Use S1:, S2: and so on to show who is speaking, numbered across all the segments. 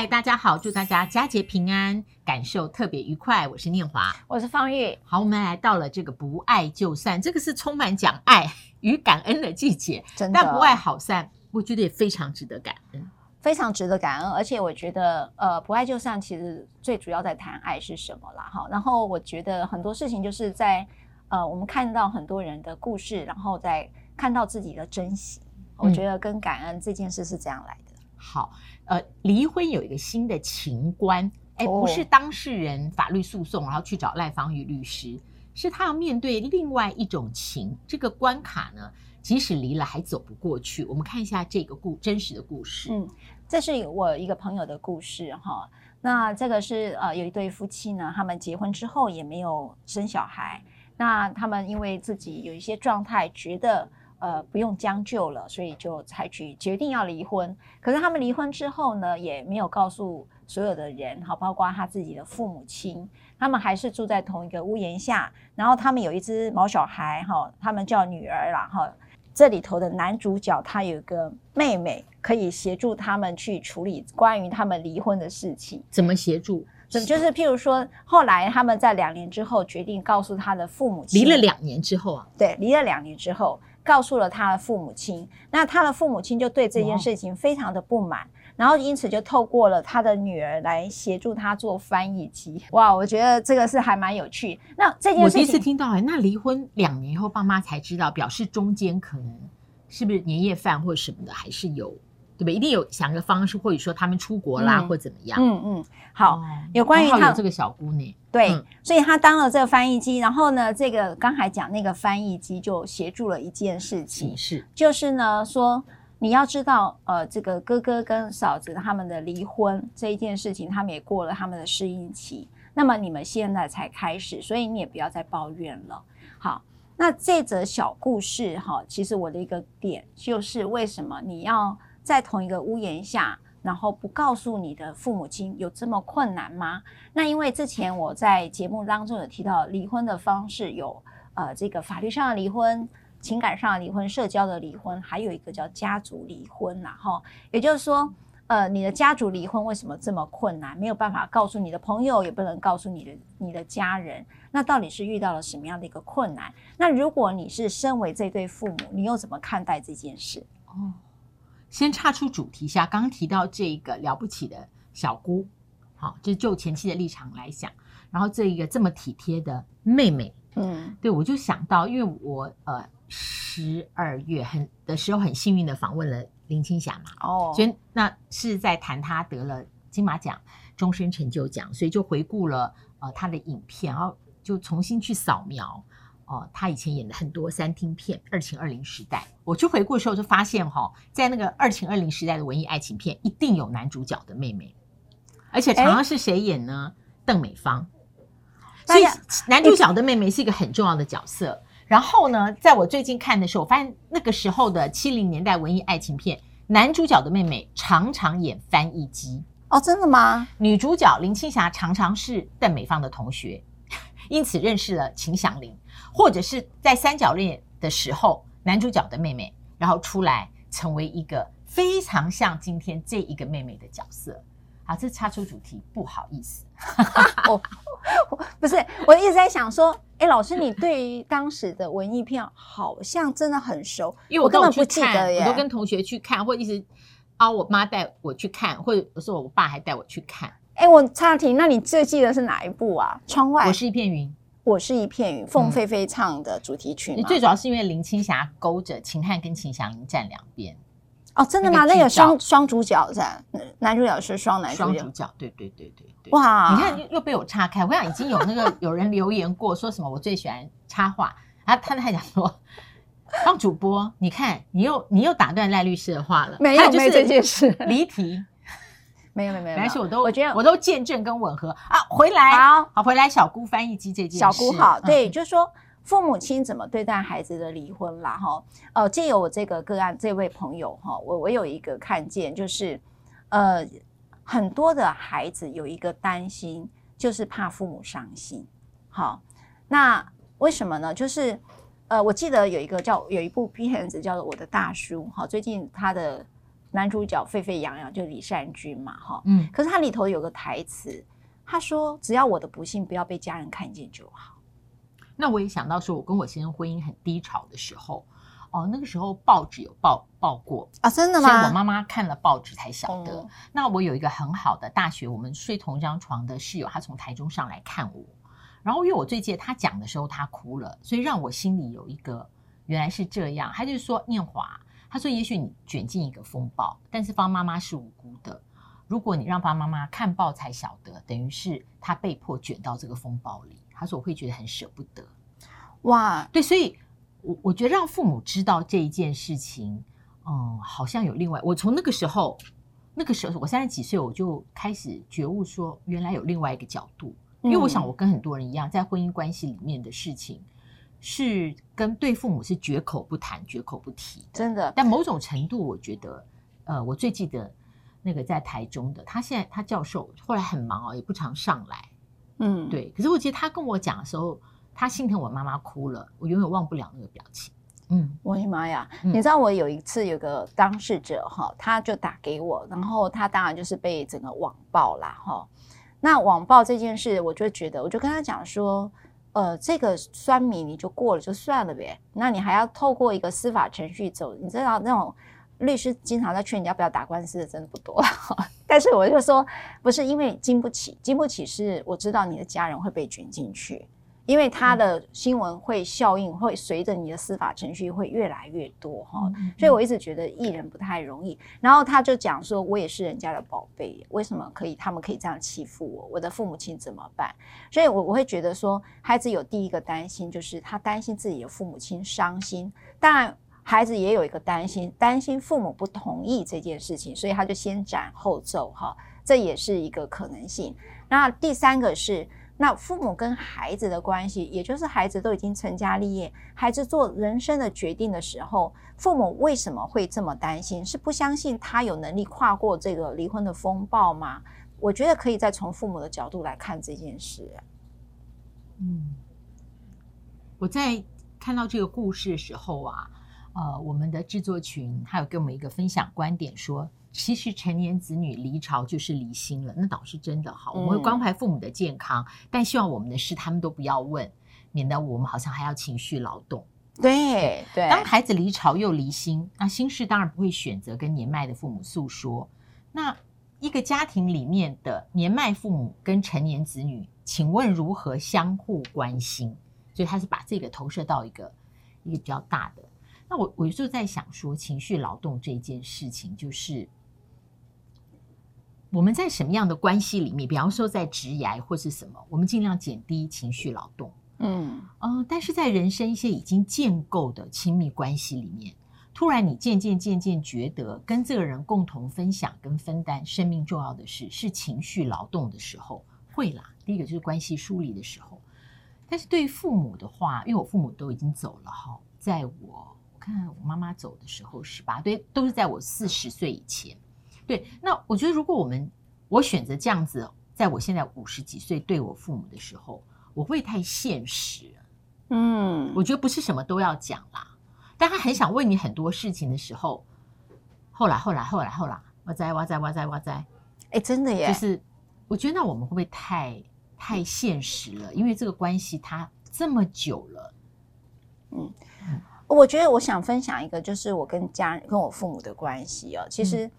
S1: 嗨，大家好，祝大家佳节平安，感受特别愉快。我是念华，
S2: 我是方玉。
S1: 好，我们来到了这个不爱就散，这个是充满讲爱与感恩的季节。
S2: 真的，
S1: 但不爱好散，我觉得也非常值得感恩，
S2: 非常值得感恩。而且我觉得，呃，不爱就散，其实最主要在谈爱是什么啦。哈，然后我觉得很多事情就是在，呃，我们看到很多人的故事，然后再看到自己的珍惜。我觉得跟感恩这件事是这样来的。
S1: 嗯、好。呃，离婚有一个新的情关，哎，不是当事人法律诉讼，然后去找赖芳玉律师，是他要面对另外一种情。这个关卡呢，即使离了还走不过去。我们看一下这个故真实的故事。
S2: 嗯，这是我一个朋友的故事哈。那这个是呃，有一对夫妻呢，他们结婚之后也没有生小孩。那他们因为自己有一些状态，觉得。呃，不用将就了，所以就采取决定要离婚。可是他们离婚之后呢，也没有告诉所有的人，好，包括他自己的父母亲，他们还是住在同一个屋檐下。然后他们有一只毛小孩，哈，他们叫女儿啦，哈。这里头的男主角他有一个妹妹，可以协助他们去处理关于他们离婚的事情。
S1: 怎么协助？
S2: 就是譬如说，后来他们在两年之后决定告诉他的父母亲，
S1: 离了两年之后啊，
S2: 对，离了两年之后。告诉了他的父母亲，那他的父母亲就对这件事情非常的不满，然后因此就透过了他的女儿来协助他做翻译机。哇，我觉得这个是还蛮有趣。那这件事情，
S1: 我第一次听到哎，那离婚两年后爸妈才知道，表示中间可能是不是年夜饭或什么的还是有。对不对？一定有想个方式，或者说他们出国啦，嗯、或怎么样？
S2: 嗯嗯，好，哦、有关于他
S1: 这个小姑娘，
S2: 对，
S1: 嗯、
S2: 所以他当了这个翻译机，然后呢，这个刚才讲那个翻译机就协助了一件事情，
S1: 是，
S2: 就是呢说你要知道，呃，这个哥哥跟嫂子他们的离婚这一件事情，他们也过了他们的适应期，那么你们现在才开始，所以你也不要再抱怨了。好，那这则小故事哈，其实我的一个点就是为什么你要。在同一个屋檐下，然后不告诉你的父母亲有这么困难吗？那因为之前我在节目当中有提到，离婚的方式有呃这个法律上的离婚、情感上的离婚、社交的离婚，还有一个叫家族离婚。然后也就是说，呃，你的家族离婚为什么这么困难？没有办法告诉你的朋友，也不能告诉你的你的家人。那到底是遇到了什么样的一个困难？那如果你是身为这对父母，你又怎么看待这件事？哦。
S1: 先岔出主题下，刚刚提到这个了不起的小姑，好，就是就前妻的立场来想，然后这一个这么体贴的妹妹，嗯，对，我就想到，因为我呃十二月很的时候很幸运的访问了林青霞嘛，哦，所以那是在谈她得了金马奖终身成就奖，所以就回顾了呃她的影片，然后就重新去扫描。哦，他以前演的很多三厅片，《二情二零时代》，我去回顾的时候就发现，哈，在那个《二情二零时代》的文艺爱情片，一定有男主角的妹妹，而且常常是谁演呢？邓、欸、美芳。所以男主角的妹妹是一个很重要的角色。然后呢，在我最近看的时候，我发现那个时候的七零年代文艺爱情片，男主角的妹妹常常演翻译机。
S2: 哦，真的吗？
S1: 女主角林青霞常常是邓美芳的同学，因此认识了秦祥林。或者是在三角恋的时候，男主角的妹妹，然后出来成为一个非常像今天这一个妹妹的角色。好，这插出主题，不好意思。
S2: 我 不是，我一直在想说，哎，老师，你对于当时的文艺片好像真的很熟，
S1: 因为我根本不记得耶。我都跟同学去看，或者一直啊，我妈带我去看，或者有时候我爸还带我去看。
S2: 哎，我插题，那你最记得是哪一部啊？窗外，
S1: 我是一片云。
S2: 我是一片云，凤飞飞唱的主题曲。
S1: 你、嗯、最主要是因为林青霞勾着秦汉跟秦祥林站两边。
S2: 哦，真的吗？那个双双主角在，男主角是双男主角。
S1: 双主角，对对对对对。哇！你看又又被我岔开。我想已经有那个有人留言过，说什么我最喜欢插话，然后他他还讲说，当主播，你看你又你又打断赖律师的话了，
S2: 没有，没有这件事，
S1: 离题。
S2: 没有没有没有，
S1: 没关系，我都我觉得我都见证跟吻合。啊！回来。好，好回来，小姑翻译机这件事，
S2: 小姑好，对，嗯、就是说父母亲怎么对待孩子的离婚啦，哈，呃，借由我这个个案，这位朋友哈，我我有一个看见，就是呃，很多的孩子有一个担心，就是怕父母伤心，好，那为什么呢？就是呃，我记得有一个叫有一部片子叫做《我的大叔》，哈，最近他的。男主角沸沸扬扬，就李善均嘛，哈，
S1: 嗯，
S2: 可是他里头有个台词，他说：“只要我的不幸不要被家人看见就好。”
S1: 那我也想到说，我跟我先生婚姻很低潮的时候，哦，那个时候报纸有报报过
S2: 啊，真的吗？
S1: 所以我妈妈看了报纸才晓得。
S2: 嗯、
S1: 那我有一个很好的大学，我们睡同一张床的室友，他从台中上来看我，然后因为我最记得他讲的时候他哭了，所以让我心里有一个原来是这样。他就是说念华。他说：“也许你卷进一个风暴，但是方妈妈是无辜的。如果你让方妈妈看报才晓得，等于是她被迫卷到这个风暴里。”他说：“我会觉得很舍不得。”
S2: 哇，
S1: 对，所以我我觉得让父母知道这一件事情，嗯，好像有另外。我从那个时候，那个时候我三十几岁，我就开始觉悟说，原来有另外一个角度。因为我想，我跟很多人一样，在婚姻关系里面的事情。是跟对父母是绝口不谈、绝口不提，
S2: 真的。
S1: 但某种程度，我觉得，呃，我最记得那个在台中的，他现在他教授，后来很忙哦，也不常上来。
S2: 嗯，
S1: 对。可是我记得他跟我讲的时候，他心疼我妈妈哭了，我永远忘不了那个表情。嗯，
S2: 我的妈呀！嗯、你知道我有一次有个当事者哈，他就打给我，然后他当然就是被整个网暴啦哈。那网暴这件事，我就觉得，我就跟他讲说。呃，这个酸米你就过了就算了呗，那你还要透过一个司法程序走，你知道那种律师经常在劝你要不要打官司的，真的不多。但是我就说，不是因为经不起，经不起是我知道你的家人会被卷进去。因为他的新闻会效应会随着你的司法程序会越来越多哈，所以我一直觉得艺人不太容易。然后他就讲说，我也是人家的宝贝，为什么可以他们可以这样欺负我？我的父母亲怎么办？所以我我会觉得说，孩子有第一个担心就是他担心自己的父母亲伤心，当然孩子也有一个担心，担心父母不同意这件事情，所以他就先斩后奏哈，这也是一个可能性。那第三个是。那父母跟孩子的关系，也就是孩子都已经成家立业，孩子做人生的决定的时候，父母为什么会这么担心？是不相信他有能力跨过这个离婚的风暴吗？我觉得可以再从父母的角度来看这件事。
S1: 嗯，我在看到这个故事的时候啊，呃，我们的制作群还有给我们一个分享观点说。其实成年子女离巢就是离心了，那倒是真的好。我们会关怀父母的健康，嗯、但希望我们的事他们都不要问，免得我们好像还要情绪劳动。
S2: 对对，
S1: 当孩子离巢又离心，那心事当然不会选择跟年迈的父母诉说。那一个家庭里面的年迈父母跟成年子女，请问如何相互关心？所以他是把这个投射到一个一个比较大的。那我我就在想说，情绪劳动这件事情，就是。我们在什么样的关系里面，比方说在职涯或是什么，我们尽量减低情绪劳动。
S2: 嗯
S1: 呃，但是在人生一些已经建构的亲密关系里面，突然你渐渐渐渐觉得跟这个人共同分享跟分担生命重要的事是情绪劳动的时候，会啦。第一个就是关系疏离的时候，但是对于父母的话，因为我父母都已经走了哈，在我我看我妈妈走的时候十八，对，都是在我四十岁以前。对，那我觉得如果我们我选择这样子，在我现在五十几岁对我父母的时候，我会太现实。
S2: 嗯，
S1: 我觉得不是什么都要讲啦。但他很想问你很多事情的时候，后来后来后来后来，哇哉哇哉哇哉哇哉，
S2: 哎，真的耶！
S1: 就是我觉得那我们会不会太太现实了？因为这个关系它这么久了。
S2: 嗯，我觉得我想分享一个，就是我跟家人跟我父母的关系哦，其实。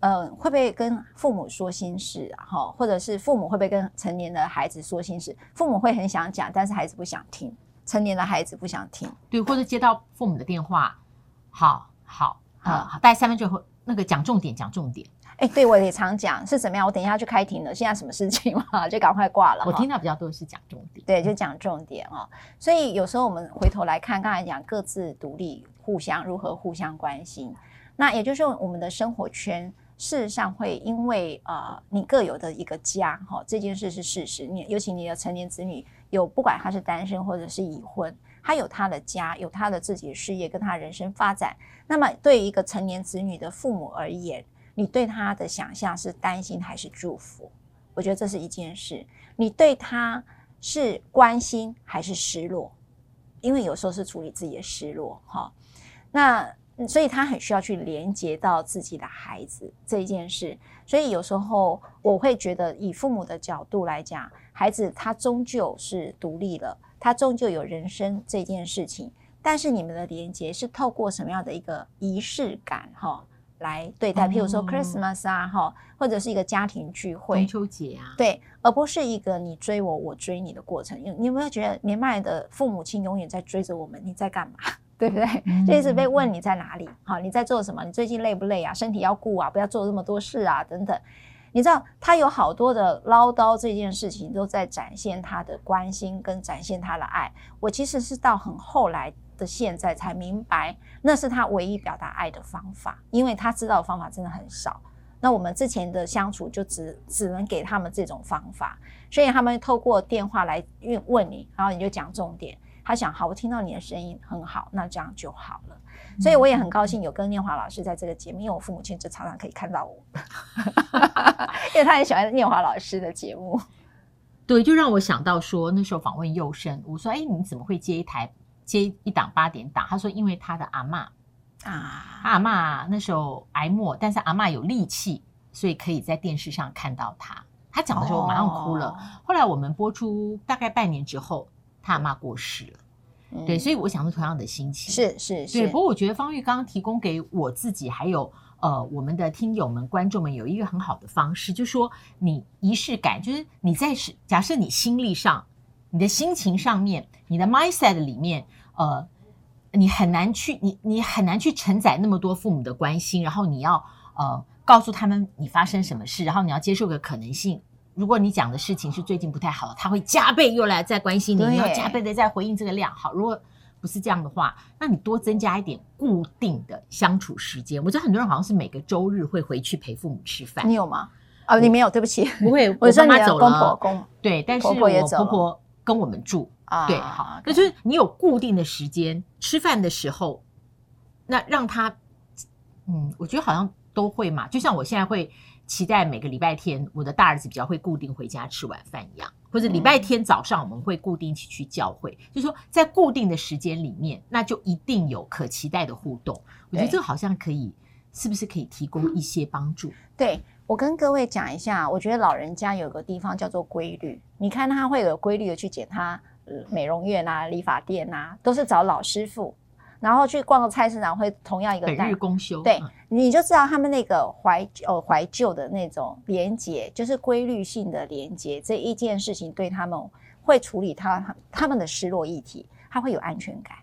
S2: 嗯嗯，会不会跟父母说心事啊？哈，或者是父母会不会跟成年的孩子说心事？父母会很想讲，但是孩子不想听。成年的孩子不想听，
S1: 对，或者接到父母的电话，好好好，好，大概三分钟后，那个讲重点，讲重点。
S2: 哎，对我也常讲是怎么样？我等一下去开庭了，现在什么事情嘛？就赶快挂了。
S1: 我听到比较多的是讲重点，
S2: 对，就讲重点哦。所以有时候我们回头来看，刚才讲各自独立，互相如何互相关心，那也就是我们的生活圈。事实上会因为呃，你各有的一个家哈、这件事是事实。你尤其你的成年子女有，不管他是单身或者是已婚，他有他的家，有他的自己的事业跟他人生发展。那么对于一个成年子女的父母而言，你对他的想象是担心还是祝福？我觉得这是一件事。你对他是关心还是失落？因为有时候是处理自己的失落哈、那。所以他很需要去连接到自己的孩子这一件事。所以有时候我会觉得，以父母的角度来讲，孩子他终究是独立了，他终究有人生这件事情。但是你们的连接是透过什么样的一个仪式感哈来对待？譬如说 Christmas 啊哈，或者是一个家庭聚会、
S1: 中秋节啊，
S2: 对，而不是一个你追我，我追你的过程。你有没有觉得年迈的父母亲永远在追着我们？你在干嘛？对不对？就一直被问你在哪里？好，你在做什么？你最近累不累啊？身体要顾啊，不要做这么多事啊，等等。你知道他有好多的唠叨，这件事情都在展现他的关心跟展现他的爱。我其实是到很后来的现在才明白，那是他唯一表达爱的方法，因为他知道的方法真的很少。那我们之前的相处就只只能给他们这种方法，所以他们透过电话来问问你，然后你就讲重点。他想，好，我听到你的声音很好，那这样就好了。所以我也很高兴有跟念华老师在这个节目，因为我父母亲就常常可以看到我，因为他很喜欢念华老师的节目。
S1: 对，就让我想到说，那时候访问幼生，我说：“哎，你怎么会接一台接一档八点档？”他说：“因为他的阿妈啊，阿妈那时候癌末，但是阿妈有力气，所以可以在电视上看到他。他讲的时候，我马上哭了。哦、后来我们播出大概半年之后，他阿嬷过世了。”对，所以我想是同样的心情，
S2: 是是是。
S1: 对，不过我觉得方玉刚刚提供给我自己，还有呃我们的听友们、观众们有一个很好的方式，就是说你仪式感，就是你在是假设你心力上、你的心情上面、你的 mindset 里面，呃，你很难去你你很难去承载那么多父母的关心，然后你要呃告诉他们你发生什么事，然后你要接受个可能性。如果你讲的事情是最近不太好，他会加倍又来再关心你，你要加倍的再回应这个量。好，如果不是这样的话，那你多增加一点固定的相处时间。我知道很多人好像是每个周日会回去陪父母吃饭，
S2: 你有吗？哦，你没有，对不起，
S1: 不会。我妈妈走了，对，但是我婆婆跟我们住啊，对，好，那就是你有固定的时间吃饭的时候，那让他，嗯，我觉得好像都会嘛，就像我现在会。期待每个礼拜天，我的大儿子比较会固定回家吃晚饭一样，或者礼拜天早上我们会固定一起去教会。嗯、就是说，在固定的时间里面，那就一定有可期待的互动。我觉得这个好像可以，是不是可以提供一些帮助？
S2: 对，我跟各位讲一下，我觉得老人家有个地方叫做规律。你看他会有规律的去检他美容院啊、理发店啊，都是找老师傅。然后去逛个菜市场，会同样一个
S1: 本日公休，
S2: 对，你就知道他们那个怀呃怀旧的那种连接，就是规律性的连接。这一件事情对他们会处理他他们的失落议题，他会有安全感。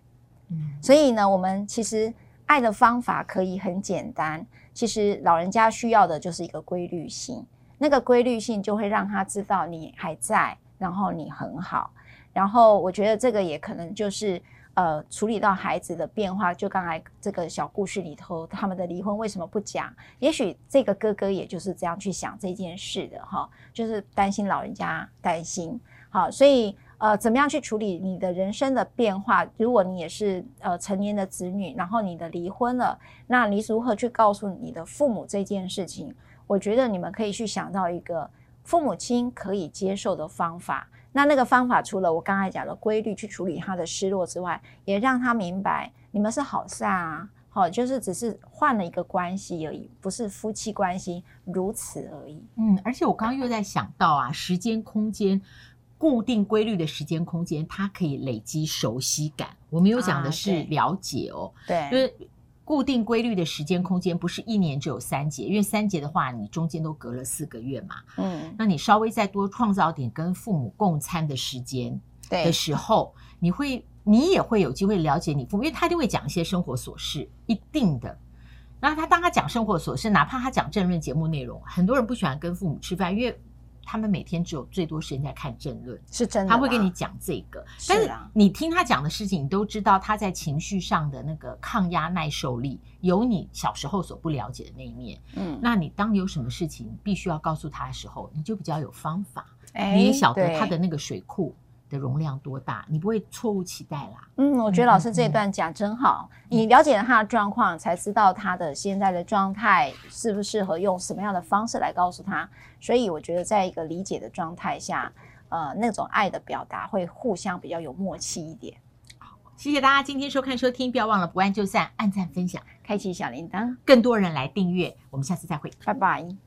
S2: 嗯，所以呢，我们其实爱的方法可以很简单。其实老人家需要的就是一个规律性，那个规律性就会让他知道你还在，然后你很好。然后我觉得这个也可能就是。呃，处理到孩子的变化，就刚才这个小故事里头，他们的离婚为什么不讲？也许这个哥哥也就是这样去想这件事的哈，就是担心老人家担心。好，所以呃，怎么样去处理你的人生的变化？如果你也是呃成年的子女，然后你的离婚了，那你如何去告诉你的父母这件事情？我觉得你们可以去想到一个父母亲可以接受的方法。那那个方法，除了我刚才讲的规律去处理他的失落之外，也让他明白你们是好散啊，好，就是只是换了一个关系而已，不是夫妻关系，如此而已。
S1: 嗯，而且我刚刚又在想到啊，时间空间固定规律的时间空间，它可以累积熟悉感。我们有讲的是了解哦，
S2: 啊、对，
S1: 就是。固定规律的时间空间不是一年只有三节，因为三节的话，你中间都隔了四个月嘛。嗯，那你稍微再多创造点跟父母共餐的时间的时候，你会你也会有机会了解你父母，因为他一定会讲一些生活琐事，一定的。那他当他讲生活琐事，哪怕他讲政论节目内容，很多人不喜欢跟父母吃饭，因为。他们每天只有最多时间在看政论，
S2: 是真的。
S1: 他会跟你讲这个，但是你听他讲的事情，你都知道他在情绪上的那个抗压耐受力，有你小时候所不了解的那一面。嗯，那你当你有什么事情必须要告诉他的时候，你就比较有方法，欸、你也晓得他的那个水库的容量多大，你不会错误期待啦。
S2: 嗯，我觉得老师这一段讲真好。嗯、你了解了他的状况，才知道他的现在的状态适不适合用什么样的方式来告诉他。所以我觉得，在一个理解的状态下，呃，那种爱的表达会互相比较有默契一点。
S1: 好谢谢大家今天收看收听，不要忘了不按就散，按赞分享，
S2: 开启小铃铛，
S1: 更多人来订阅。我们下次再会，
S2: 拜拜。